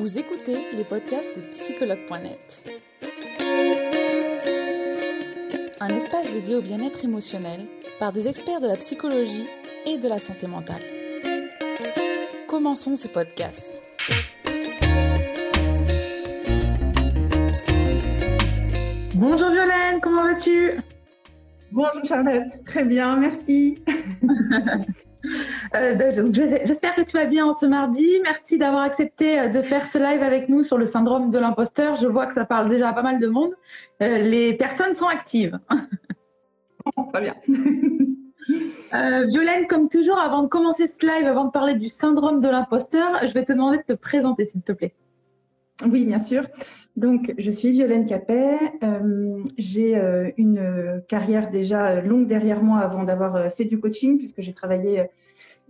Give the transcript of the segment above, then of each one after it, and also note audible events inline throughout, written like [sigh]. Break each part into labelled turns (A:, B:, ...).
A: Vous écoutez les podcasts de psychologue.net. Un espace dédié au bien-être émotionnel par des experts de la psychologie et de la santé mentale. Commençons ce podcast.
B: Bonjour Violaine, comment vas-tu?
C: Bonjour Charlotte, très bien, merci. [laughs]
B: Euh, j'espère que tu vas bien ce mardi. Merci d'avoir accepté euh, de faire ce live avec nous sur le syndrome de l'imposteur. Je vois que ça parle déjà à pas mal de monde. Euh, les personnes sont actives. [laughs]
C: très bien. [laughs]
B: Violaine, comme toujours, avant de commencer ce live, avant de parler du syndrome de l'imposteur, je vais te demander de te présenter, s'il te plaît.
C: Oui, bien sûr. Donc, je suis Violaine Capet. j'ai une carrière déjà longue derrière moi avant d'avoir fait du coaching, puisque j'ai travaillé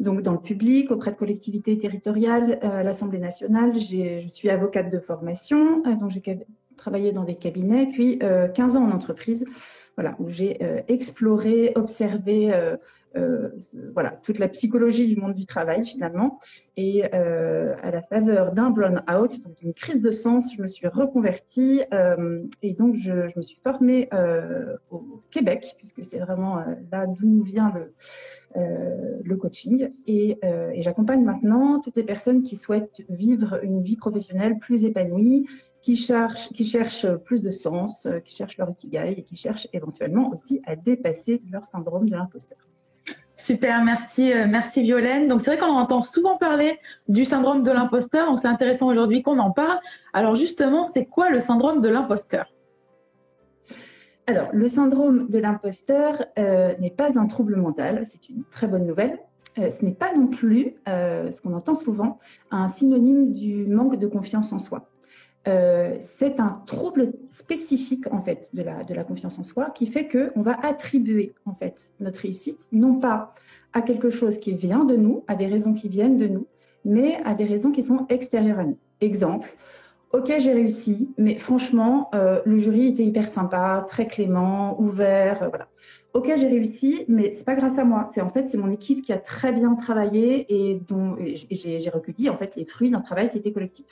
C: donc dans le public, auprès de collectivités territoriales, à l'Assemblée nationale. Je suis avocate de formation, euh, donc j'ai travaillé dans des cabinets, puis 15 ans en entreprise, voilà, où j'ai exploré, observé euh, voilà, toute la psychologie du monde du travail finalement. Et euh, à la faveur d'un burn-out, donc une crise de sens, je me suis reconvertie euh, et donc je, je, me suis formée au Québec, puisque c'est vraiment là d'où vient le, le coaching. Et, et j'accompagne maintenant toutes les personnes qui souhaitent vivre une vie professionnelle plus épanouie, qui cherchent, plus de sens, qui cherchent leur ikigai et qui cherchent éventuellement aussi à dépasser leur syndrome de l'imposteur.
B: Super, merci, euh, merci Violaine. Donc c'est vrai qu'on entend souvent parler du syndrome de l'imposteur, donc c'est intéressant aujourd'hui qu'on en parle. Alors justement, c'est quoi le syndrome de l'imposteur?
C: Alors le syndrome de l'imposteur euh, n'est pas un trouble mental, c'est une très bonne nouvelle. Euh, ce n'est pas non plus, ce qu'on entend souvent, un synonyme du manque de confiance en soi. Euh, c'est un trouble spécifique en fait de la, de la confiance en soi qui fait que on va attribuer en fait notre réussite non pas à quelque chose qui vient de nous, à des raisons qui viennent de nous, mais à des raisons qui sont extérieures à nous. Exemple, ok j'ai réussi, mais franchement euh, le jury était hyper sympa, très clément, ouvert, euh, voilà. Ok j'ai réussi, mais c'est pas grâce à moi, c'est en fait c'est mon équipe qui a très bien travaillé et dont j'ai recueilli en fait les fruits d'un travail qui était collectif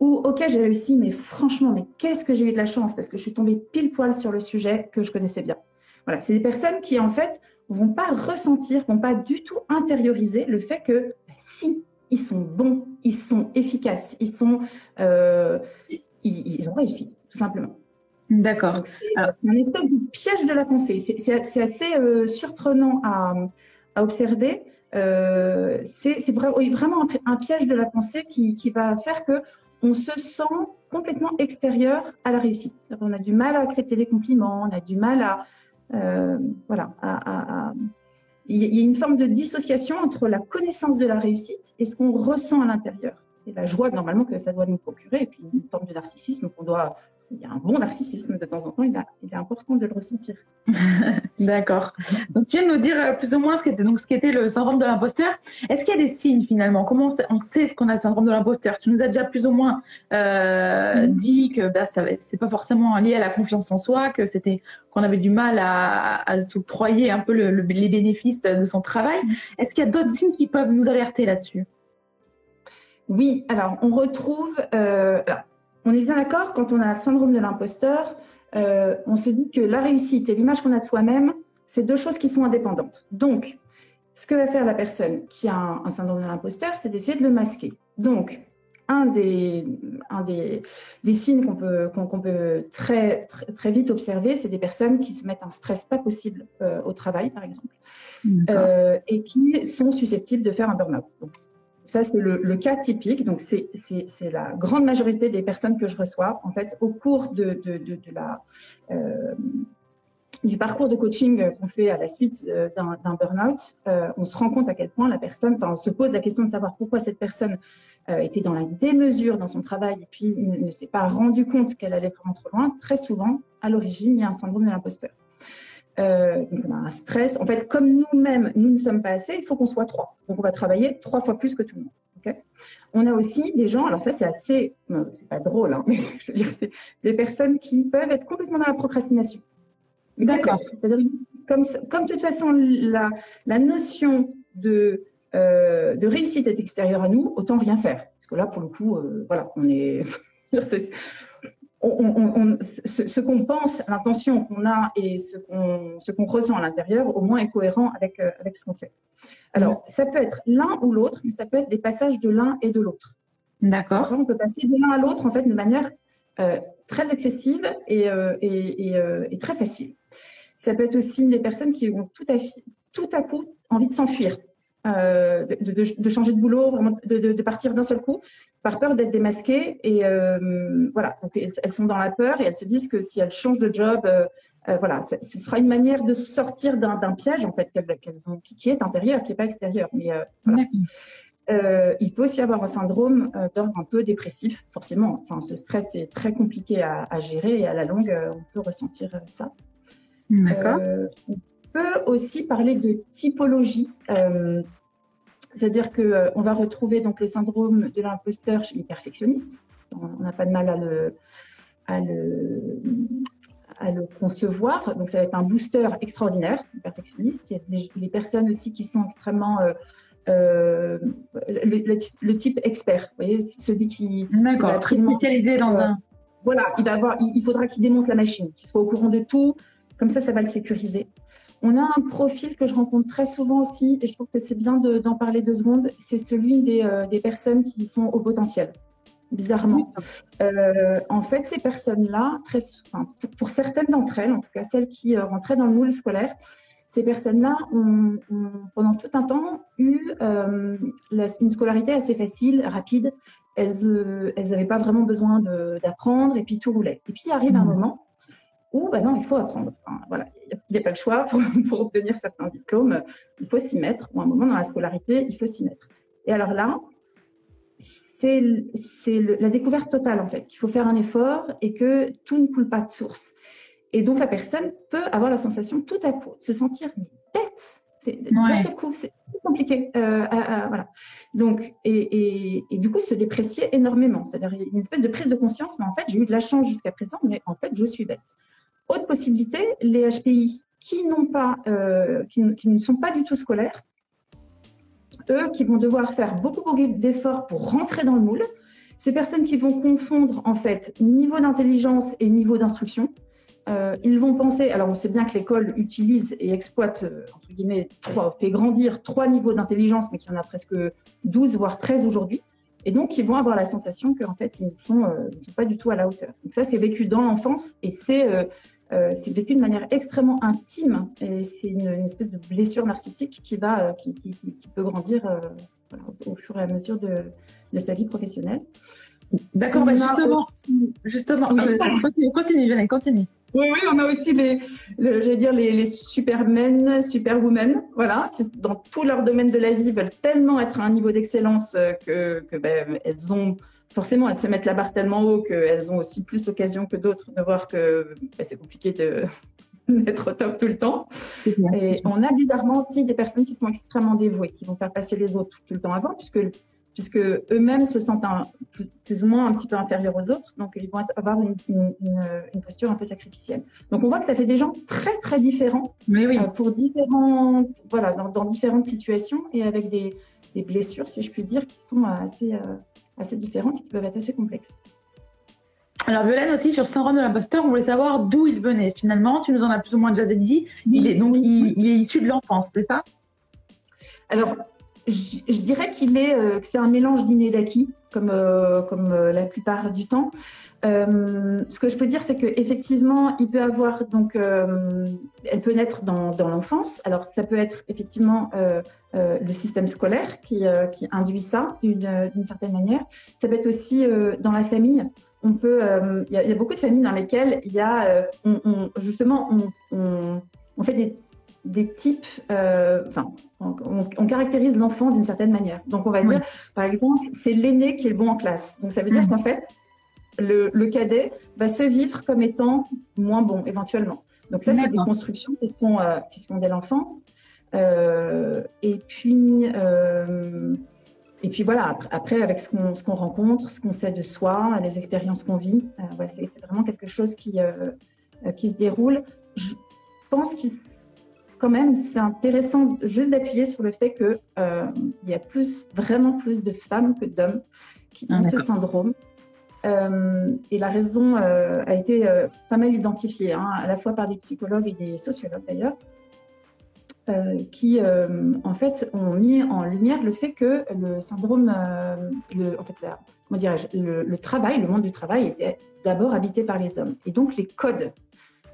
C: ou ok j'ai réussi, mais franchement, mais qu'est-ce que j'ai eu de la chance? Parce que je suis tombée pile poil sur le sujet que je connaissais bien. Voilà, c'est des personnes qui en fait vont pas ressentir, vont pas du tout intérioriser le fait que bah, si ils sont bons, ils sont efficaces, ils sont, euh, ils, ont réussi tout simplement.
B: D'accord.
C: C'est un espèce de piège de la pensée. C'est assez euh, surprenant à, à observer. Euh, c'est vraiment un, piège de la pensée qui, qui va faire que on se sent complètement extérieur à la réussite. On a du mal à accepter des compliments, on a du mal à, euh, voilà, il y a une forme de dissociation entre la connaissance de la réussite et ce qu'on ressent à l'intérieur. Et la joie, normalement, que ça doit nous procurer, et puis une forme de narcissisme qu'on doit il y a un bon narcissisme de temps en temps, il, est important de le ressentir. [laughs]
B: D'accord. Donc, tu viens de nous dire euh, plus ou moins ce qu'était, donc, ce qu'était le syndrome de l'imposteur. Est-ce qu'il y a des signes finalement? Comment on sait, ce qu'on a le syndrome de l'imposteur? Tu nous as déjà plus ou moins euh, mm. dit que bah, ça, c'est pas forcément lié à la confiance en soi, que c'était qu'on avait du mal à, à s'octroyer un peu les bénéfices de son travail. Mm. Est-ce qu'il y a d'autres signes qui peuvent nous alerter là-dessus?
C: Oui, alors on retrouve, euh, on est bien d'accord, quand on a le syndrome de l'imposteur, euh, on se dit que la réussite et l'image qu'on a de soi-même, c'est deux choses qui sont indépendantes. Donc, ce que va faire la personne qui a un, syndrome de l'imposteur, c'est d'essayer de le masquer. Donc, un des, un des, des signes qu'on peut, qu'on, peut très, très, très, vite observer, c'est des personnes qui se mettent un stress pas possible euh, au travail, par exemple, euh, et qui sont susceptibles de faire un burn-out. Ça, c'est le, cas typique. Donc, c'est la grande majorité des personnes que je reçois. En fait, au cours euh, du parcours de coaching qu'on fait à la suite euh, d'un burn-out, euh, on se rend compte à quel point la personne, enfin, on se pose la question de savoir pourquoi cette personne était dans la démesure dans son travail et puis ne, ne s'est pas rendu compte qu'elle allait vraiment trop loin. Très souvent, à l'origine, il y a un syndrome de l'imposteur. Euh, donc on a un stress. En fait, comme nous-mêmes, nous ne sommes pas assez, il faut qu'on soit trois. Donc on va travailler trois fois plus que tout le monde. Okay on a aussi des gens, alors ça c'est assez, c'est pas drôle, hein, [laughs] mais je veux dire, c'est des personnes qui peuvent être complètement dans la procrastination.
B: D'accord.
C: C'est-à-dire, comme, comme de toute façon, la, la notion de de réussite est extérieure à nous, autant rien faire. Parce que là, pour le coup, voilà, on est. [laughs] on, ce, qu'on pense, l'intention qu'on a et ce qu'on ce qu'on ressent à l'intérieur, au moins est cohérent avec, avec ce qu'on fait. Alors, ça peut être l'un ou l'autre, mais ça peut être des passages de l'un et de l'autre.
B: D'accord.
C: On peut passer de l'un à l'autre en fait de manière euh, très excessive et, euh, euh, et, très facile. Ça peut être aussi des personnes qui ont tout à, tout à coup envie de s'enfuir, de, de, changer de boulot, vraiment de, partir d'un seul coup, par peur d'être démasquées. Et voilà, donc elles sont dans la peur et elles se disent que si elles changent de job, voilà, ce sera une manière de sortir d'un piège en fait qu'elles ont, qui, est intérieur, qui n'est pas extérieur. Mais voilà. Euh, il peut aussi avoir un syndrome euh, d'ordre un peu dépressif, forcément. Enfin, ce stress est très compliqué à, gérer et à la longue, euh, on peut ressentir ça.
B: D'accord.
C: on peut aussi parler de typologie, c'est-à-dire que on va retrouver donc le syndrome de l'imposteur chez les perfectionnistes. On n'a pas de mal à le, à le, à le concevoir. Donc, ça va être un booster extraordinaire, perfectionniste. Il y a des, personnes aussi qui sont extrêmement euh, le, type expert, vous voyez, celui qui,
B: D'accord, très spécialisé dans un.
C: Voilà, il va avoir, il, faudra qu'il démonte la machine, qu'il soit au courant de tout. Comme ça, ça va le sécuriser. On a un profil que je rencontre très souvent aussi, et je trouve que c'est bien d'en parler deux secondes. C'est celui des, euh, des, personnes qui sont au potentiel. Bizarrement, euh, en fait, ces personnes-là, enfin, pour, certaines d'entre elles, en tout cas celles qui rentraient dans le moule scolaire, ces personnes-là ont, pendant tout un temps, eu euh, une scolarité assez facile, rapide. Elles n'avaient euh, pas vraiment besoin d'apprendre et puis tout roulait. Et puis il arrive un mmh. moment où, bah non, il faut apprendre. voilà, il n'y a, pas le choix [laughs] pour, obtenir certains diplômes. Il faut s'y mettre. Ou un moment dans la scolarité, il faut s'y mettre. Et alors là, c'est la découverte totale en fait. Il faut faire un effort et que tout ne coule pas de source. Et donc, la personne peut avoir la sensation tout à coup de se sentir bête. C'est c'est compliqué. Euh, voilà. Donc, et, du coup, se déprécier énormément. C'est-à-dire une espèce de prise de conscience, mais en fait, j'ai eu de la chance jusqu'à présent, mais en fait, je suis bête. Autre possibilité, les HPI qui pas, euh, qui, ne sont pas du tout scolaires, eux qui vont devoir faire beaucoup, beaucoup d'efforts pour rentrer dans le moule, ces personnes qui vont confondre en fait niveau d'intelligence et niveau d'instruction, euh, ils vont penser, alors on sait bien que l'école utilise et exploite, euh, entre guillemets, fait grandir trois niveaux d'intelligence, mais qu'il y en a presque 12, voire 13 aujourd'hui. Et donc, ils vont avoir la sensation qu'en fait, ils ne sont, pas du tout à la hauteur. Donc ça, c'est vécu dans l'enfance et c'est c'est vécu de manière extrêmement intime. Et c'est une, espèce de blessure narcissique qui, va, qui, qui, qui peut grandir au fur et à mesure de, de sa vie professionnelle.
B: D'accord, bah justement, justement continue, continue, continue.
C: Oui, oui, on a aussi les, j'allais dire les, les supermen, superwomen, voilà, qui dans tout leur domaine de la vie veulent tellement être à un niveau d'excellence euh, que, que ben, elles ont forcément elles se mettent la barre tellement haut qu'elles ont aussi plus l'occasion que d'autres de voir que ben, c'est compliqué de [laughs] d'être au top tout le temps. Et on a bizarrement aussi des personnes qui sont extrêmement dévouées, qui vont faire passer les autres tout le temps avant, puisque puisque eux-mêmes se sentent plus, ou moins un petit peu inférieurs aux autres, donc ils vont avoir une, posture un peu sacrificielle. Donc on voit que ça fait des gens très très différents,
B: Mais oui. Euh,
C: pour différents, voilà, dans, différentes situations et avec des, blessures, si je puis dire, qui sont assez, euh, assez différentes et qui peuvent être assez complexes.
B: Alors Violaine aussi sur le syndrome de l'imposteur, on voulait savoir d'où il venait. Finalement, tu nous en as plus ou moins déjà dit. Il est donc il, il est issu de l'enfance, c'est ça?
C: Alors je, dirais qu'il est, euh, que c'est un mélange d'inné d'acquis, comme, euh, comme euh, la plupart du temps. ce que je peux dire, c'est qu'effectivement, il peut avoir, donc, elle peut naître dans, dans l'enfance. Alors, ça peut être effectivement le système scolaire qui, qui induit ça d'une certaine manière. Ça peut être aussi dans la famille. On peut, il y, a beaucoup de familles dans lesquelles il y a, justement, on, on, fait des des types, euh, enfin, on, caractérise l'enfant d'une certaine manière. Donc, on va dire, par exemple, c'est l'aîné qui est le bon en classe. Donc, ça veut dire mhm. qu'en fait, le, cadet va se vivre comme étant moins bon, éventuellement. Donc, ça, c'est des constructions qui se font, euh, qui se font dès l'enfance. Euh, et puis, et puis voilà, après, avec ce qu'on rencontre, ce qu'on sait de soi, les expériences qu'on vit, c'est vraiment quelque chose qui, qui se déroule. Je pense qu'il quand même, c'est intéressant juste d'appuyer sur le fait qu'il euh, y a plus, vraiment plus de femmes que d'hommes qui ont ah, ce syndrome. Euh, et la raison euh, a été euh, pas mal identifiée, hein, à la fois par des psychologues et des sociologues d'ailleurs, qui en fait ont mis en lumière le fait que le syndrome, le, en fait, comment dirais-je, le, travail, le monde du travail était d'abord habité par les hommes. Et donc les codes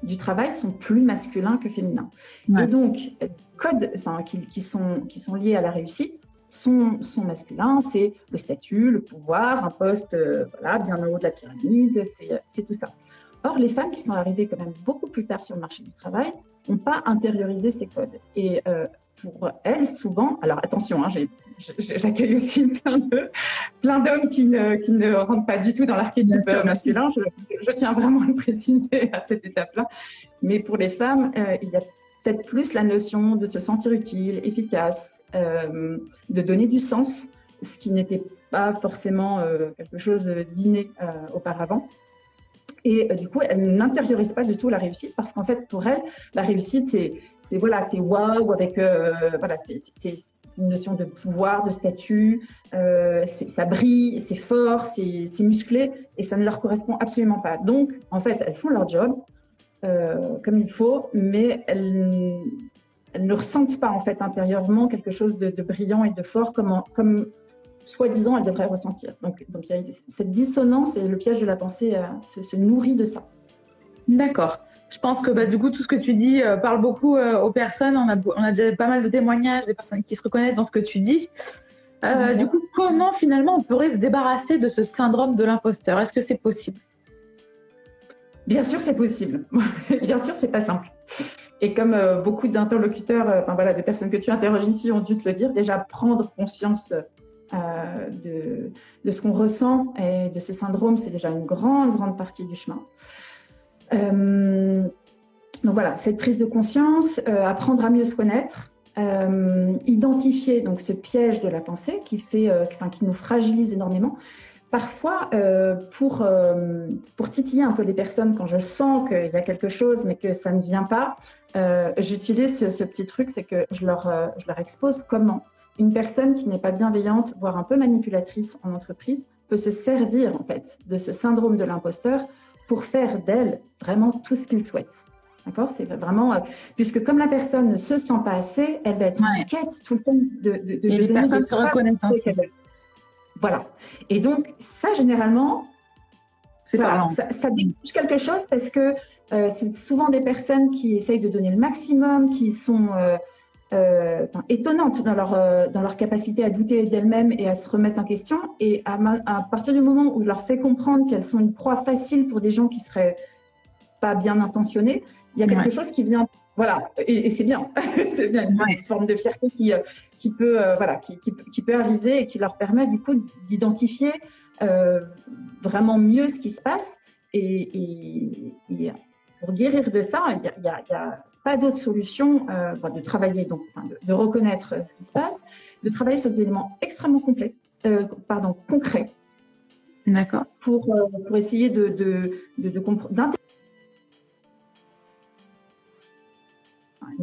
C: du travail sont plus masculins que féminins. Et donc, codes enfin, qui, qui, sont, qui sont liés à la réussite sont, sont masculins, c'est le statut, le pouvoir, un poste euh, voilà, bien en haut de la pyramide, c'est tout ça. Or, les femmes qui sont arrivées quand même beaucoup plus tard sur le marché du travail n'ont pas intériorisé ces codes. Et euh, pour elles, souvent, alors attention, hein, j'accueille aussi [laughs] plein d'hommes qui ne, qui ne rentrent pas du tout dans l'archétype masculin. Je, je, tiens vraiment à le préciser à cette étape-là. Mais pour les femmes, euh, il y a peut-être plus la notion de se sentir utile, efficace, euh, de donner du sens, ce qui n'était pas forcément euh, quelque chose d'inné auparavant. Et du coup, elle n'intériorise pas du tout la réussite parce qu'en fait, pour elle, la réussite, c'est voilà, c'est waouh avec voilà, c'est une notion de pouvoir, de statut, ça brille, c'est fort, c'est musclé, et ça ne leur correspond absolument pas. Donc, en fait, elles font leur job, euh, comme il faut, mais elles, ne ressentent pas en fait intérieurement quelque chose de, brillant et de fort comme soi-disant elles devraient ressentir. Donc, donc il y a cette dissonance et le piège de la pensée euh, se, nourrit de ça.
B: D'accord. Je pense que bah, du coup, tout ce que tu dis euh, parle beaucoup aux personnes. On a, on a déjà pas mal de témoignages des personnes qui se reconnaissent dans ce que tu dis. Du coup, comment finalement on pourrait se débarrasser de ce syndrome de l'imposteur? Est-ce que c'est possible?
C: Bien sûr, c'est possible. [laughs] Bien sûr, c'est pas simple. Et comme euh, beaucoup d'interlocuteurs, euh, enfin voilà, de personnes que tu interroges ici ont dû te le dire, déjà prendre conscience euh, de, ce qu'on ressent et de ce syndrome, c'est déjà une grande, grande partie du chemin. donc voilà, cette prise de conscience, apprendre à mieux se connaître, identifier donc ce piège de la pensée qui fait, qui nous fragilise énormément parfois, euh, pour, euh, pour titiller un peu les personnes, quand je sens qu'il y a quelque chose mais que ça ne vient pas, euh, j'utilise ce, petit truc, c'est que je leur, je leur expose comment une personne qui n'est pas bienveillante, voire un peu manipulatrice en entreprise, peut se servir en fait de ce syndrome de l'imposteur pour faire d'elle vraiment tout ce qu'il souhaite. D'accord? C'est vraiment, puisque comme la personne ne se sent pas assez, elle va être en quête tout le temps de, de, de,
B: Et les personnes se reconnaissent
C: voilà. Et donc, ça, généralement,
B: c'est
C: ça, ça quelque chose parce que euh, c'est souvent des personnes qui essayent de donner le maximum, qui sont euh, euh, étonnantes dans leur, dans leur capacité à douter d'elles-mêmes et à se remettre en question. Et à, à, partir du moment où je leur fais comprendre qu'elles sont une proie facile pour des gens qui seraient pas bien intentionnés, il y a quelque chose qui vient voilà, et, c'est bien, [laughs] c'est bien. Une forme de fierté qui, euh, qui peut, euh, voilà, qui, qui, peut arriver et qui leur permet du coup d'identifier euh, vraiment mieux ce qui se passe. Et, pour guérir de ça, il a, a, pas d'autre solution de travailler, donc, de, reconnaître ce qui se passe, de travailler sur des éléments extrêmement complets, pardon, concrets.
B: D'accord.
C: Pour, pour essayer de, de, de, de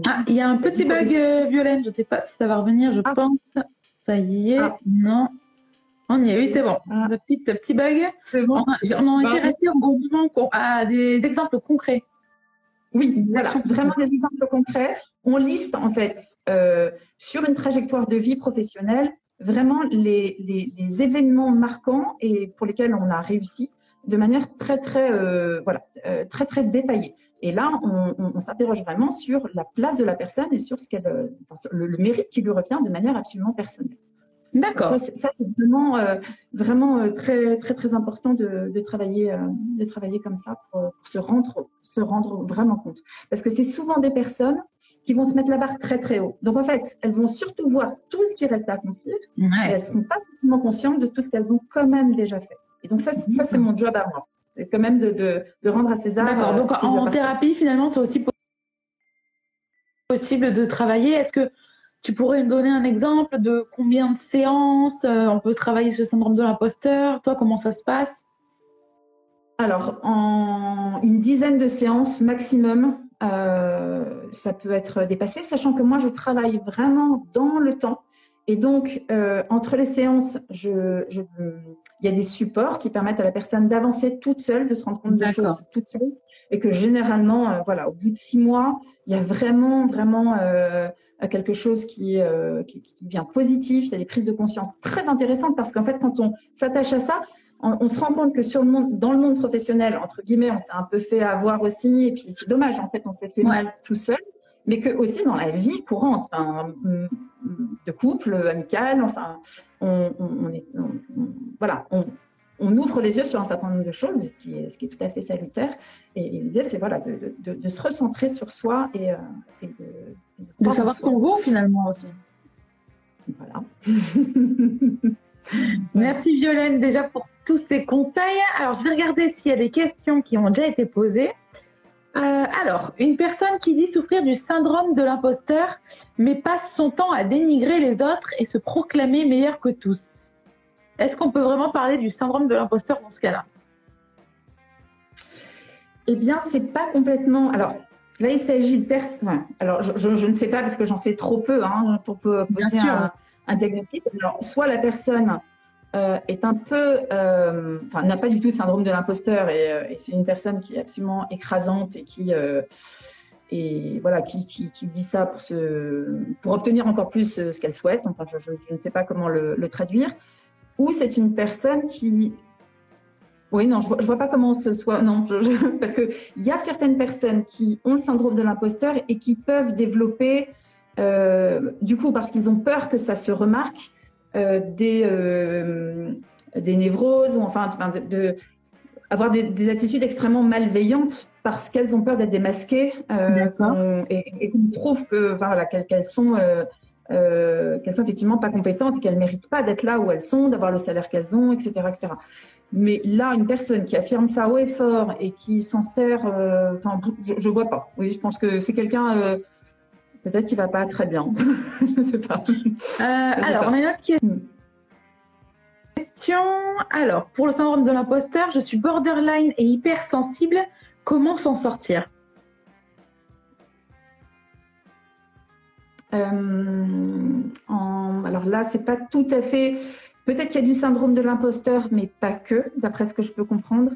B: Ah, il y a un petit bug, euh, Violaine. Je ne sais pas si ça va revenir. Je ah. pense. Ça y est. Ah. Non. On y est. Oui, c'est bon. Un petit, petit bug. Bon. On, a, été resté au à des exemples concrets.
C: Oui, voilà, [laughs] vraiment des exemples concrets. On liste en fait euh, sur une trajectoire de vie professionnelle vraiment les, événements marquants et pour lesquels on a réussi de manière très très euh, voilà très détaillée. Et là, on, s'interroge vraiment sur la place de la personne et sur euh, le, mérite qui lui revient de manière absolument personnelle.
B: D'accord.
C: Ça, c'est vraiment, euh, vraiment euh, très, très, très important de, travailler, de travailler comme ça pour, se, rendre, se rendre vraiment compte. Parce que c'est souvent des personnes qui vont se mettre la barre très, très haut. Donc, en fait, elles vont surtout voir tout ce qui reste à accomplir et elles ne seront pas forcément conscientes de tout ce qu'elles ont quand même déjà fait. Et donc, ça, ça c'est mon job à moi quand même de, de, de rendre à César.
B: D'accord. Donc euh, en thérapie, finalement, c'est aussi possible de travailler. Est-ce que tu pourrais me donner un exemple de combien de séances euh, on peut travailler sur le syndrome de l'imposteur? Toi, comment ça se passe?
C: Alors, en une dizaine de séances maximum, ça peut être dépassé, sachant que moi, je travaille vraiment dans le temps. Et donc, entre les séances, je, je, il y a des supports qui permettent à la personne d'avancer toute seule, de se rendre compte des choses toute seule. Et que généralement, voilà, au bout de six mois, il y a vraiment, vraiment quelque chose qui, euh, qui, qui, devient positif. Il y a des prises de conscience très intéressantes parce qu'en fait, quand on s'attache à ça, on, se rend compte que sur le monde, dans le monde professionnel, entre guillemets, on s'est un peu fait avoir aussi. Et puis, c'est dommage, en fait, on s'est fait mal tout seul. Mais que aussi dans la vie courante, enfin, de couple, amical, enfin, on, on est, voilà, on, on ouvre les yeux sur un certain nombre de choses, ce qui est, ce qui est tout à fait salutaire. Et, l'idée, c'est voilà, de, de, se recentrer sur soi et, euh,
B: de, savoir ce qu'on vaut finalement aussi.
C: Voilà. [laughs]
B: Merci Violaine déjà pour tous ces conseils. Alors, je vais regarder s'il y a des questions qui ont déjà été posées. Euh, alors, une personne qui dit souffrir du syndrome de l'imposteur, mais passe son temps à dénigrer les autres et se proclamer meilleur que tous. Est-ce qu'on peut vraiment parler du syndrome de l'imposteur dans ce cas-là?
C: Eh bien, c'est pas complètement. Alors, là, il s'agit de personnes. Alors, je, ne sais pas parce que j'en sais trop peu hein, pour, poser un, diagnostic. Alors, soit la personne euh, est un peu, euh, enfin, n'a pas du tout de syndrome de l'imposteur et, euh, c'est une personne qui est absolument écrasante et qui et voilà, qui, dit ça pour, pour obtenir encore plus ce qu'elle souhaite. Enfin, je, ne sais pas comment le traduire ou c'est une personne qui oui, non, je ne vois, pas comment ce soit. Non, [laughs] parce qu'il y a certaines personnes qui ont le syndrome de l'imposteur et qui peuvent développer, euh, du coup, parce qu'ils ont peur que ça se remarque, euh, des, euh, des névroses, ou enfin, de, avoir des, attitudes extrêmement malveillantes parce qu'elles ont peur d'être démasquées et, et qu'on trouve que, voilà, qu'elles sont euh, qu'elles sont effectivement pas compétentes et qu'elles méritent pas d'être là où elles sont, d'avoir le salaire qu'elles ont, etc., etc. Mais là, une personne qui affirme ça haut et fort et qui s'en sert, euh, enfin, je, je, vois pas. Oui, je pense que c'est quelqu'un euh, peut-être qui va pas très bien. [laughs] je sais pas.
B: alors, on a une autre hmm. question. Alors, pour le syndrome de l'imposteur, je suis borderline et hypersensible. Comment s'en sortir?
C: En, alors là, c'est pas tout à fait. Peut-être qu'il y a du syndrome de l'imposteur, mais pas que, d'après ce que je peux comprendre.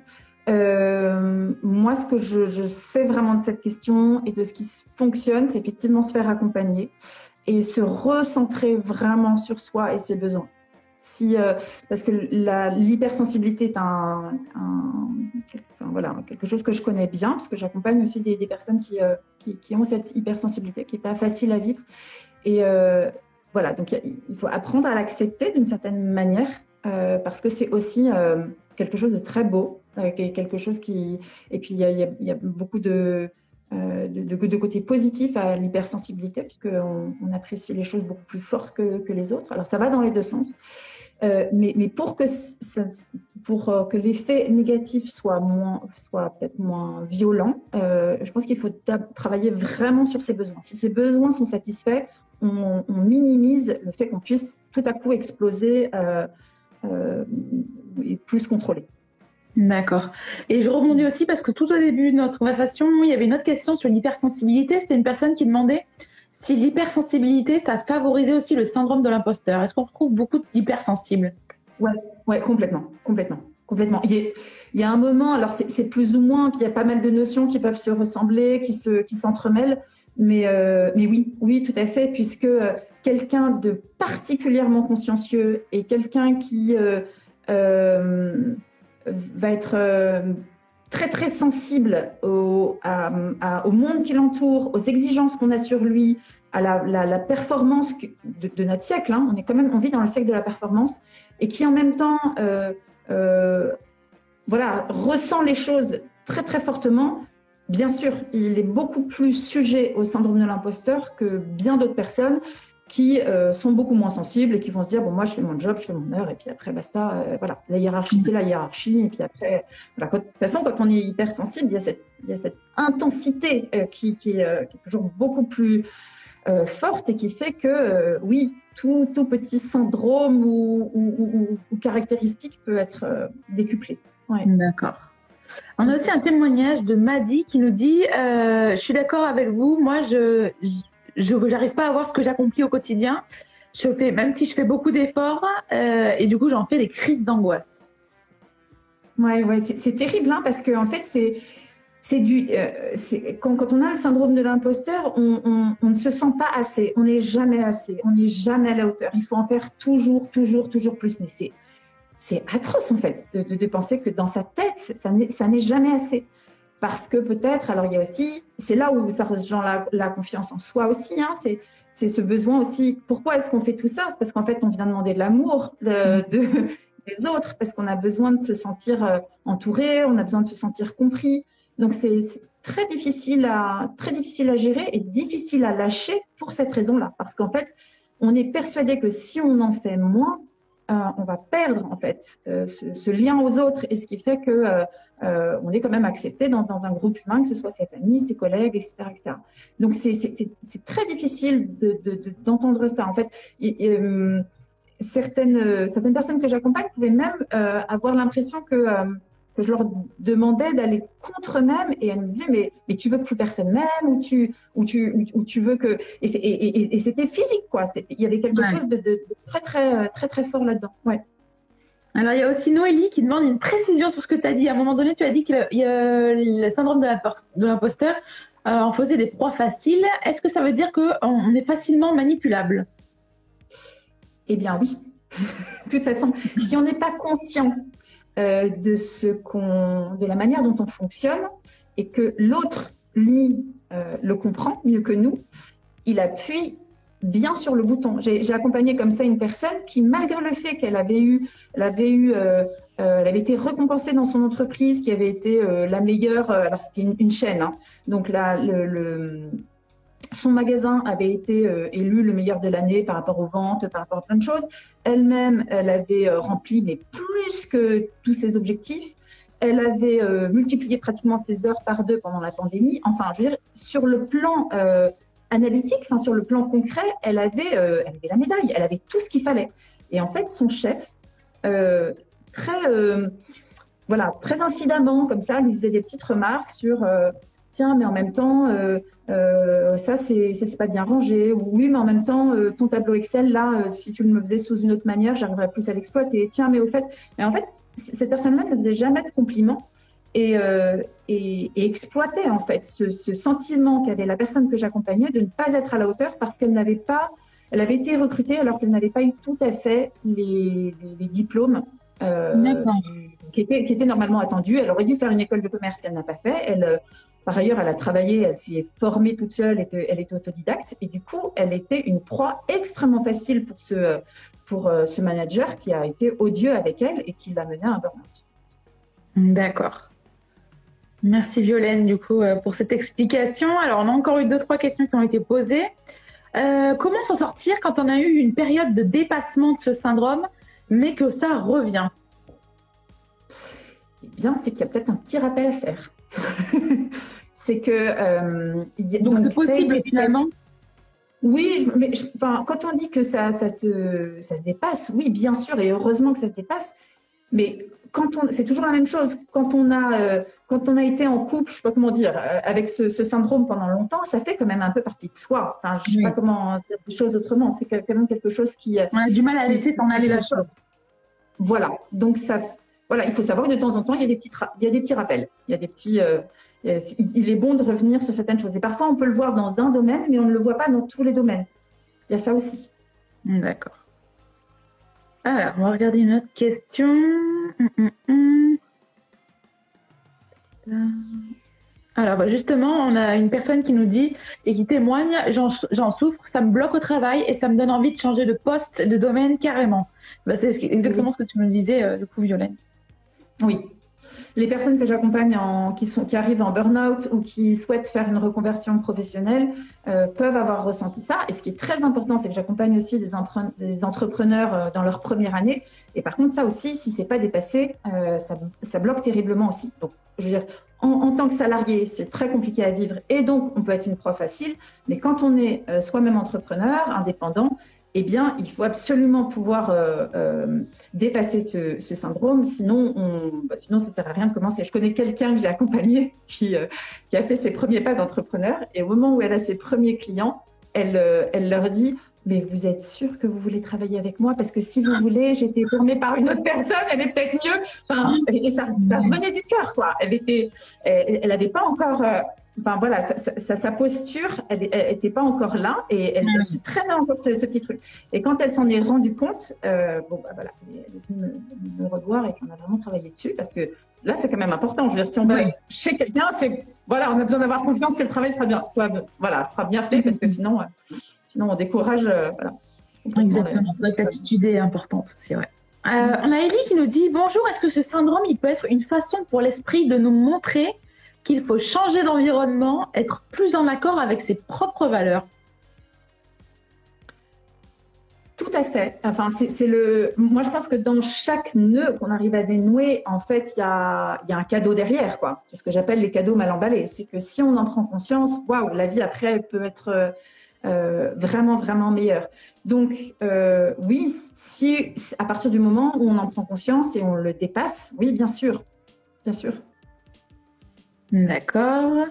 C: Euh, moi, ce que je, je, fais vraiment de cette question et de ce qui fonctionne, c'est effectivement se faire accompagner et se recentrer vraiment sur soi et ses besoins. Euh, parce que l'hypersensibilité est un, un voilà, quelque chose que je connais bien, parce que j'accompagne aussi des, personnes qui, euh, qui, qui, ont cette hypersensibilité, qui n'est pas facile à vivre. Et euh, voilà, donc il faut apprendre à l'accepter d'une certaine manière, parce que c'est aussi quelque chose de très beau, quelque chose qui... Et puis il y a beaucoup de... De, de, côté positif à l'hypersensibilité, puisqu'on on apprécie les choses beaucoup plus fort que, les autres. Alors ça va dans les deux sens. Euh, mais, mais, pour que, pour euh, que l'effet négatif soit, moins, soit peut-être moins violent, euh, je pense qu'il faut travailler vraiment sur ses besoins. Si ses besoins sont satisfaits, on, minimise le fait qu'on puisse tout à coup exploser euh, euh, et plus contrôler.
B: D'accord. Et je rebondis aussi parce que tout au début de notre conversation, il y avait une autre question sur l'hypersensibilité. C'était une personne qui demandait si l'hypersensibilité, ça favorisait aussi le syndrome de l'imposteur. Est-ce qu'on retrouve beaucoup d'hypersensibles?
C: Ouais, ouais, complètement, complètement, complètement. Il y, a, un moment, alors c'est plus ou moins, puis il y a pas mal de notions qui peuvent se ressembler, qui se, qui s'entremêlent, mais, euh, mais oui, oui, tout à fait, puisque euh, quelqu'un de particulièrement consciencieux et quelqu'un qui euh, va être très très sensible au, monde qui l'entoure, aux exigences qu'on a sur lui, à la, la, performance de, notre siècle. Hein. On est quand même, on vit dans le siècle de la performance et qui en même temps, euh, euh, voilà, ressent les choses très très fortement. Bien sûr, il est beaucoup plus sujet au syndrome de l'imposteur que bien d'autres personnes qui euh, sont beaucoup moins sensibles et qui vont se dire bon moi je fais mon job, je fais mon heure et puis après basta, euh, voilà la hiérarchie c'est la hiérarchie et puis après voilà, de toute façon quand on est hypersensible il y a cette, il y a cette intensité euh, qui, qui, est toujours beaucoup plus forte et qui fait que oui tout, tout petit syndrome ou, ou, ou, ou, caractéristique peut être décuplé.
B: Ouais. D'accord. On a aussi un témoignage de Madi qui nous dit Je suis d'accord avec vous, moi, je n'arrive pas à voir ce que j'accomplis au quotidien. Je fais, même si je fais beaucoup d'efforts, et du coup, j'en fais des crises d'angoisse.
C: Ouais, ouais, c'est terrible, hein, parce qu'en en fait, c'est c'est du euh, quand, quand, on a le syndrome de l'imposteur, on, on, on, ne se sent pas assez, on n'est jamais assez, on n'est jamais à la hauteur. Il faut en faire toujours, toujours, toujours plus. Mais c'est atroce en fait de, de, penser que dans sa tête, ça n'est jamais assez. Parce que peut-être, alors il y a aussi, c'est là où ça rejoint la, confiance en soi aussi. Hein, c'est c'est ce besoin aussi. Pourquoi est-ce qu'on fait tout ça? C'est parce qu'en fait, on vient demander de l'amour, de, de, des autres, parce qu'on a besoin de se sentir euh, entouré, on a besoin de se sentir compris. Donc c'est très difficile à très difficile à gérer et difficile à lâcher pour cette raison-là, parce qu'en fait, on est persuadé que si on en fait moins, euh, on va perdre en fait euh, ce, lien aux autres, et ce qui fait que euh on est quand même accepté dans, dans, un groupe humain, que ce soit ses amis, ses collègues, etc., etc. Donc c'est très difficile d'entendre de, de, ça. En fait, et, certaines, euh, certaines personnes que j'accompagne pouvaient même euh, avoir l'impression que, euh, que je leur demandais d'aller contre eux-mêmes et elles me disaient mais, mais tu veux que plus personne m'aime ou tu, ou, tu, ou tu veux que... Et, c'était physique, quoi. Il y avait quelque chose de, de, très, très, très, très fort là-dedans. Ouais.
B: Alors, il y a aussi Noélie qui demande une précision sur ce que tu as dit. À un moment donné, tu as dit que le, syndrome de l'imposteur euh, en faisait des proies faciles. Est-ce que ça veut dire qu'on est facilement manipulable?
C: Eh bien oui. [laughs] de toute façon, si on n'est pas conscient euh, de ce qu'on, de la manière dont on fonctionne et que l'autre, lui, euh, le comprend mieux que nous, il appuie bien sur le bouton. J'ai accompagné comme ça une personne qui, malgré le fait qu'elle avait eu, elle eu, euh, euh été récompensée dans son entreprise, qui avait été euh, la meilleure. Euh, alors c'était une, chaîne, hein, donc le son magasin avait été élu le meilleur de l'année par rapport aux ventes, par rapport à plein de choses. Elle-même, elle avait rempli mais plus que tous ses objectifs. Elle avait multiplié pratiquement ses heures par deux pendant la pandémie. Enfin, je veux dire, sur le plan analytique, enfin sur le plan concret, elle avait, elle avait la médaille, elle avait tout ce qu'il fallait. Et en fait, son chef, très, voilà, très incidemment, comme ça, lui faisait des petites remarques sur tiens, mais en même temps, euh, euh, ça, c'est ça c'est pas bien rangé. Ou oui, mais en même temps, euh, ton tableau Excel, là, euh, si tu le me faisais sous une autre manière, j'arriverais plus à l'exploiter. Tiens, mais au fait, mais en fait, cette personne-là ne faisait jamais de compliments et, euh, et, et exploitait en fait ce, ce sentiment qu'avait la personne que j'accompagnais de ne pas être à la hauteur parce qu'elle n'avait pas, elle avait été recrutée alors qu'elle n'avait pas eu tout à fait les, les, les diplômes. Qui étaient, qui étaient normalement attendus. Elle aurait dû faire une école de commerce qu'elle n'a pas fait. Elle, par ailleurs, elle a travaillé, elle s'est formée toute seule, elle était autodidacte, et du coup, elle était une proie extrêmement facile pour ce, pour euh, ce manager qui a été odieux avec elle et qui l'a menée à un burn-out.
B: D'accord. Merci Violaine, du coup, euh, pour cette explication. Alors, on a encore eu deux, trois questions qui ont été posées. Euh, comment s'en sortir quand on a eu une période de dépassement de ce syndrome, mais que ça revient?
C: Eh bien, c'est qu'il y a peut-être un petit rappel à faire. [laughs] c'est que.
B: Euh, donc, c'est possible finalement?
C: Oui, mais enfin, quand on dit que ça, ça, se, ça se dépasse, oui, bien sûr, et heureusement que ça se dépasse. Mais quand on, c'est toujours la même chose. Quand on a, euh, quand on a été en couple, je sais pas comment dire, euh, avec ce, ce, syndrome pendant longtemps, ça fait quand même un peu partie de soi. Enfin, je sais oui. pas comment dire les choses autrement. C'est quand même quelque chose qui.
B: On a du mal à laisser s'en aller la chose.
C: Voilà. Donc ça, voilà, il faut savoir que de temps en temps, il y a des petits, il y a des petits rappels. Il y a des petits. Euh, il est bon de revenir sur certaines choses. Et parfois, on peut le voir dans un domaine, mais on ne le voit pas dans tous les domaines. Il y a ça aussi.
B: D'accord. Alors, on va regarder une autre question. Hum, hum, hum. Alors, bah justement, on a une personne qui nous dit et qui témoigne J'en souffre, ça me bloque au travail et ça me donne envie de changer de poste, de domaine carrément. Bah, C'est exactement oui. ce que tu me disais, euh, du coup, Violaine.
C: Oui. Les personnes que j'accompagne qui, arrivent en burn-out ou qui souhaitent faire une reconversion professionnelle euh, peuvent avoir ressenti ça. Et ce qui est très important, c'est que j'accompagne aussi des, entrepreneurs euh, dans leur première année. Et par contre, ça aussi, si c'est pas dépassé, euh, ça, bloque terriblement aussi. Donc, je veux dire, en, en tant que salarié, c'est très compliqué à vivre et donc on peut être une proie facile. Mais quand on est soi-même entrepreneur, indépendant, eh bien, il faut absolument pouvoir euh, euh, dépasser ce, syndrome, sinon, on, bah, sinon ça ne sert à rien de commencer. Je connais quelqu'un que j'ai accompagné [laughs] qui, euh, qui, a fait ses premiers pas d'entrepreneur, et au moment où elle a ses premiers clients, elle, elle leur dit mais vous êtes sûr que vous voulez travailler avec moi? Parce que si vous voulez, j'ai été formée par une autre personne, elle est peut-être mieux. Enfin, et ça, ça venait du cœur, quoi. Elle était, elle n'avait pas encore Enfin voilà, sa, posture, elle n'était pas encore là et elle, se traînait encore ce, petit truc. Et quand elle s'en est rendue compte, euh, bon bah voilà, elle est venue me, revoir et qu'on a vraiment travaillé dessus parce que là c'est quand même important. Je veux dire, si on va chez quelqu'un, c'est voilà, on a besoin d'avoir confiance que le travail sera bien, soit voilà, sera bien fait parce que sinon, euh, sinon on décourage. Euh, voilà.
B: Exactement, cette attitude est importante aussi, ouais. on a Eric qui nous dit bonjour. Est-ce que ce syndrome, il peut être une façon pour l'esprit de nous montrer qu'il faut changer d'environnement, être plus en accord avec ses propres valeurs.
C: Tout à fait. Enfin, c'est le. Moi, je pense que dans chaque nœud qu'on arrive à dénouer, en fait, il y a, un cadeau derrière, quoi. C'est ce que j'appelle les cadeaux mal emballés. C'est que si on en prend conscience, waouh, la vie après peut être euh, vraiment, vraiment meilleure. Donc, euh, oui, si à partir du moment où on en prend conscience et on le dépasse, oui, bien sûr, bien sûr.
B: D'accord.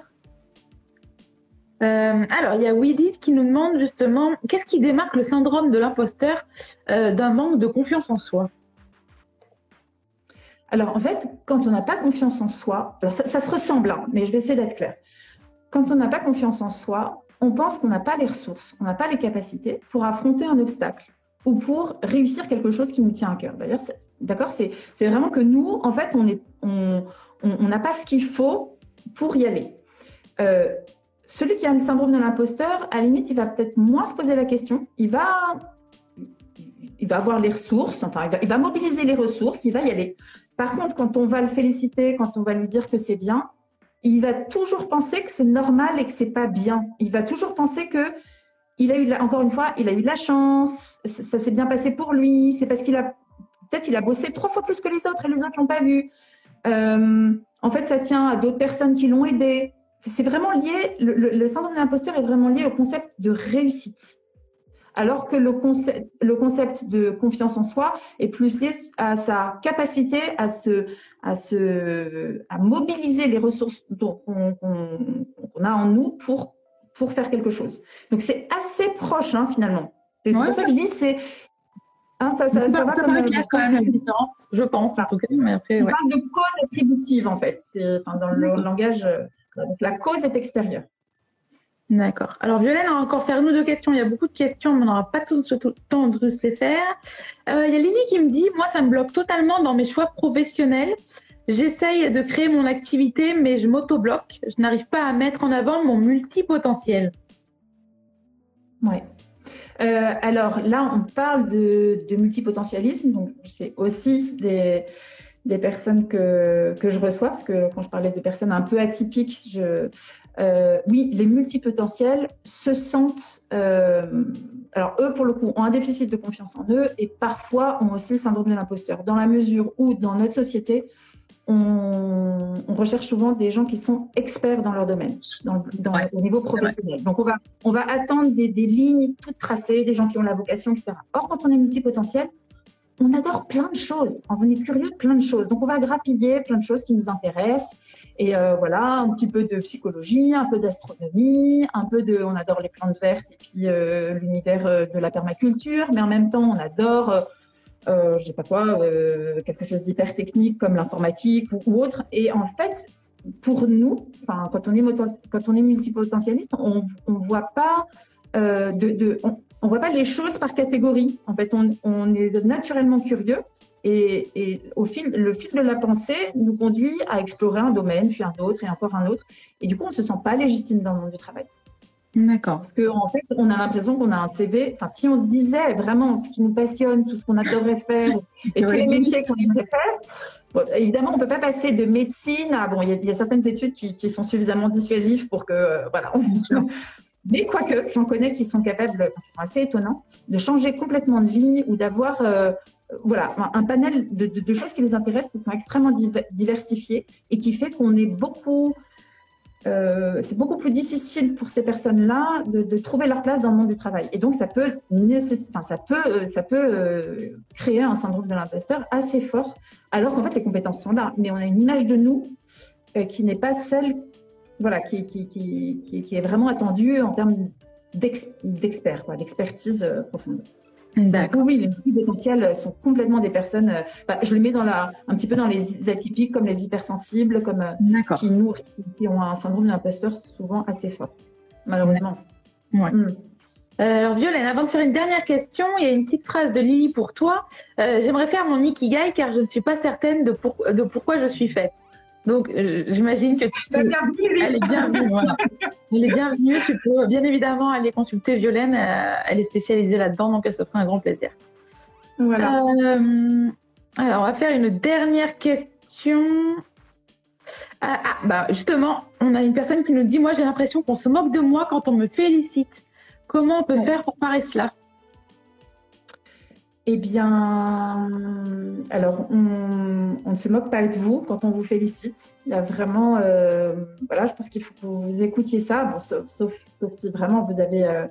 B: Euh, alors, il y a Widit qui nous demande justement qu'est-ce qui démarque le syndrome de l'imposteur euh, d'un manque de confiance en soi?
C: Alors, en fait, quand on n'a pas confiance en soi, alors ça, se ressemble, hein, mais je vais essayer d'être claire. Quand on n'a pas confiance en soi, on pense qu'on n'a pas les ressources, on n'a pas les capacités pour affronter un obstacle ou pour réussir quelque chose qui nous tient à cœur. D'ailleurs, d'accord, c'est vraiment que nous, en fait, on n'a on, on, pas ce qu'il faut pour y aller. Euh, celui qui a le syndrome de l'imposteur, à la limite, il va peut-être moins se poser la question. Il va, il va avoir les ressources, enfin, il va, mobiliser les ressources, il va y aller. Par contre, quand on va le féliciter, quand on va lui dire que c'est bien, il va toujours penser que c'est normal et que c'est pas bien. Il va toujours penser que il a eu, encore une fois, il a eu de la chance, ça, s'est bien passé pour lui, c'est parce qu'il a, peut-être il a bossé trois fois plus que les autres et les autres l'ont pas vu. Euh, en fait, ça tient à d'autres personnes qui l'ont aidé. C'est vraiment lié, le, syndrome de l'imposteur est vraiment lié au concept de réussite. Alors que le concept, le concept de confiance en soi est plus lié à sa capacité à se, à se, à mobiliser les ressources qu'on a en nous pour, pour faire quelque chose. Donc c'est assez proche hein, finalement. C'est pour ça que je dis, c'est
B: Hein, ça, ça, ça, va paraît clair quand même la différence, je pense en tout cas. Mais après,
C: On parle de cause attributive en fait. C'est, enfin, dans le langage, euh, la cause est extérieure.
B: D'accord. Alors Violaine, on va encore faire une ou deux questions. Il y a beaucoup de questions, mais on n'aura pas tout, le temps de se les faire. Euh, il y a Lily qui me dit, moi ça me bloque totalement dans mes choix professionnels. J'essaye de créer mon activité, mais je m'auto-bloque. Je n'arrive pas à mettre en avant mon multipotentiel.
C: Ouais. Euh, alors là, on parle de, multipotentialisme, donc c'est aussi des, personnes que, que, je reçois, parce que quand je parlais de personnes un peu atypiques, euh, oui, les multipotentiels se sentent, euh, alors eux pour le coup ont un déficit de confiance en eux et parfois ont aussi le syndrome de l'imposteur, dans la mesure où dans notre société, on, recherche souvent des gens qui sont experts dans leur domaine, dans, au niveau professionnel. Donc, on va, on va attendre des, lignes toutes tracées, des gens qui ont la vocation, etc. Or, quand on est multipotentiel, on adore plein de choses. On est curieux de plein de choses. Donc, on va grappiller plein de choses qui nous intéressent. Et euh, voilà, un petit peu de psychologie, un peu d'astronomie, un peu de. On adore les plantes vertes et puis euh, l'univers euh, de la permaculture, mais en même temps, on adore euh, je sais pas quoi, euh, quelque chose d'hyper technique comme l'informatique ou, autre. Et en fait, pour nous, quand on est quand on est multipotentialiste, on on voit pas euh, de, de on, voit pas les choses par catégorie. En fait, on, on est naturellement curieux et, et, au fil le fil de la pensée nous conduit à explorer un domaine puis un autre et encore un autre. Et du coup, on se sent pas légitime dans le monde du travail.
B: D'accord.
C: Parce qu'en en fait, on a l'impression qu'on a un CV. Enfin, si on disait vraiment ce qui nous passionne, tout ce qu'on adorerait faire [laughs] et tous les métiers qu'on aimerait faire, évidemment, on peut pas passer de médecine à bon. Il y, a certaines études qui, qui, sont suffisamment dissuasives pour que euh, voilà. [laughs] Mais quoique, j'en connais qui sont capables, qui sont assez étonnants, de changer complètement de vie ou d'avoir euh, voilà, un panel de, de, choses qui les intéressent, qui sont extrêmement diversifiées et qui fait qu'on est beaucoup euh, c'est beaucoup plus difficile pour ces personnes-là de, trouver leur place dans le monde du travail. Et donc, ça peut, euh, euh, créer un syndrome de l'imposteur assez fort, alors qu'en fait, les compétences sont là. Mais on a une image de nous qui n'est pas celle voilà, qui, qui, est vraiment attendue en termes d'expert, d'expertise profonde oui, les multipotentiels sont complètement des personnes. Euh, bah, je les mets dans la, un petit peu dans les atypiques, comme les hypersensibles, comme euh, qui, nous, qui, ont un syndrome d'imposteur souvent assez fort, malheureusement.
B: Ouais. Hmm. Euh, alors Violaine, avant de faire une dernière question, il y a une petite phrase de Lily pour toi. J'aimerais faire mon ikigai car je ne suis pas certaine de, de pourquoi je suis faite. Donc, euh, j'imagine que tu sais. Elle est bienvenue. voilà. [laughs] Elle est bienvenue. Tu peux bien évidemment aller consulter Violaine. Euh, elle est spécialisée là-dedans, donc elle se fera un grand plaisir. Voilà. Euh, alors, on va faire une dernière question. Ah, ah, bah, justement, on a une personne qui nous dit Moi, j'ai l'impression qu'on se moque de moi quand on me félicite. Comment on peut faire pour parer cela?
C: Eh bien, alors, on, ne se moque pas de vous quand on vous félicite. Il y a vraiment, euh, voilà, je pense qu'il faut que vous écoutiez ça, sauf, si vraiment vous avez euh,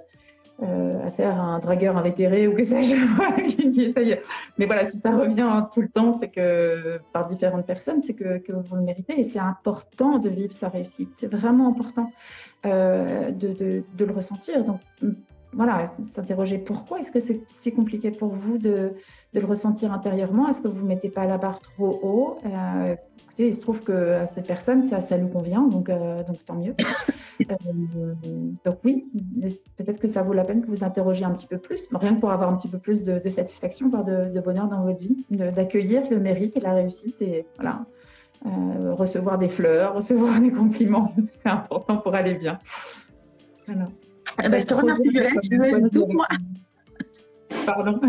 C: euh, affaire à un dragueur invétéré ou que sais-je. [laughs] Mais voilà, si ça revient tout le temps, c'est que par différentes personnes, c'est que, que, vous le méritez et c'est important de vivre sa réussite. C'est vraiment important de, de, de, le ressentir. Donc, voilà, s'interroger pourquoi est-ce que c'est si compliqué pour vous de, le ressentir intérieurement? Est-ce que vous ne mettez pas la barre trop haut? Euh, Écoutez, il se trouve que à cette personne, ça, ça lui convient, donc, euh, donc tant mieux. [laughs] Euh, donc oui, peut-être que ça vaut la peine que vous interrogiez un petit peu plus, rien que pour avoir un petit peu plus de, satisfaction, de, de, bonheur dans votre vie, d'accueillir le mérite et la réussite et voilà. recevoir des fleurs, recevoir des compliments, [laughs] c'est important pour aller bien.
B: Voilà. Eh ben, je te remercie Violaine. [laughs] Pardon.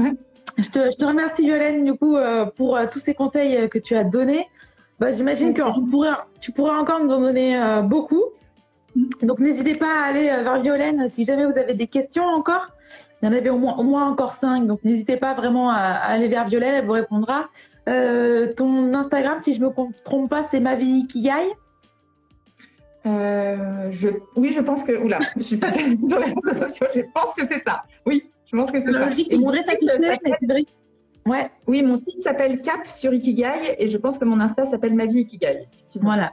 B: Je te, remercie Violaine du coup euh, pour euh, tous ces conseils euh, que tu as donnés. Bah, j'imagine que tu pourrais encore nous en donner beaucoup. Donc n'hésitez pas à aller vers Violaine si jamais vous avez des questions encore. Il y en avait au moins, au moins encore cinq, donc n'hésitez pas vraiment à, aller vers Violaine, elle vous répondra. ton Instagram, si je ne me trompe pas, c'est ma vie qui gagne.
C: Euh, je, oui, je pense que. Oula, je suis pas sur les réseaux sociaux. Je pense que c'est ça. Oui, je pense que c'est ça.
B: Et mon site,
C: ouais. Oui, mon site s'appelle Cap sur Ikigai et je pense que mon Insta s'appelle Ma vie Ikigai.
B: Voilà.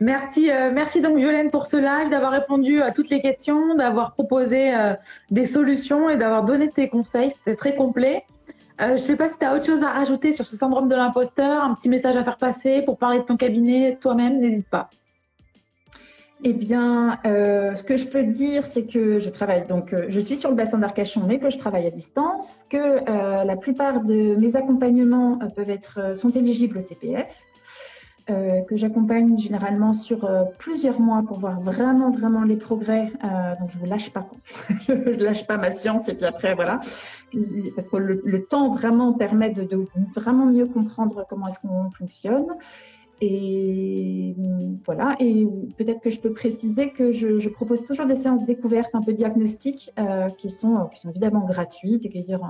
B: Merci, euh, merci donc Violaine pour ce live, d'avoir répondu à toutes les questions, d'avoir proposé euh, des solutions et d'avoir donné tes conseils. C'était très complet. je ne sais pas si tu as autre chose à rajouter sur ce syndrome de l'imposteur, un petit message à faire passer pour parler de ton cabinet toi-même, n'hésite pas.
C: Eh bien, euh, ce que je peux dire, c'est que je travaille, donc euh, je suis sur le bassin d'Arcachon, mais que je travaille à distance, que euh, la plupart de mes accompagnements peuvent être, sont éligibles au CPF, que j'accompagne généralement sur plusieurs mois pour voir vraiment, vraiment les progrès. donc, je ne vous lâche pas, [laughs] je ne lâche pas ma science, et puis après, voilà. Parce que le, temps vraiment permet de, de, vraiment mieux comprendre comment est-ce qu'on fonctionne. Et voilà, et peut-être que je peux préciser que je, propose toujours des séances découvertes un peu diagnostiques euh, qui, sont, qui sont évidemment gratuites et qui dire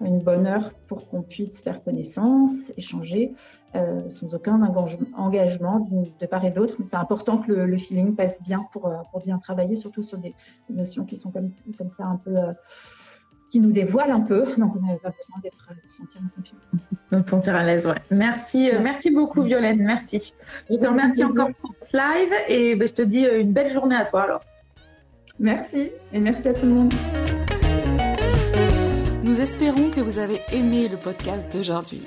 C: une bonne heure pour qu'on puisse faire connaissance, échanger euh, sans aucun engagement de part et d'autre. Mais c'est important que le, feeling passe bien pour, euh, pour bien travailler, surtout sur des notions qui sont comme, comme ça un peu qui nous dévoile un peu. Donc, on a besoin d'être, de se sentir en confiance.
B: De se sentir à l'aise, ouais. Merci, euh, merci beaucoup, Violaine. Merci. Je te remercie encore pour ce live et ben, je te dis euh, une belle journée à toi alors.
C: Merci et merci à tout le monde.
A: Nous espérons que vous avez aimé le podcast d'aujourd'hui.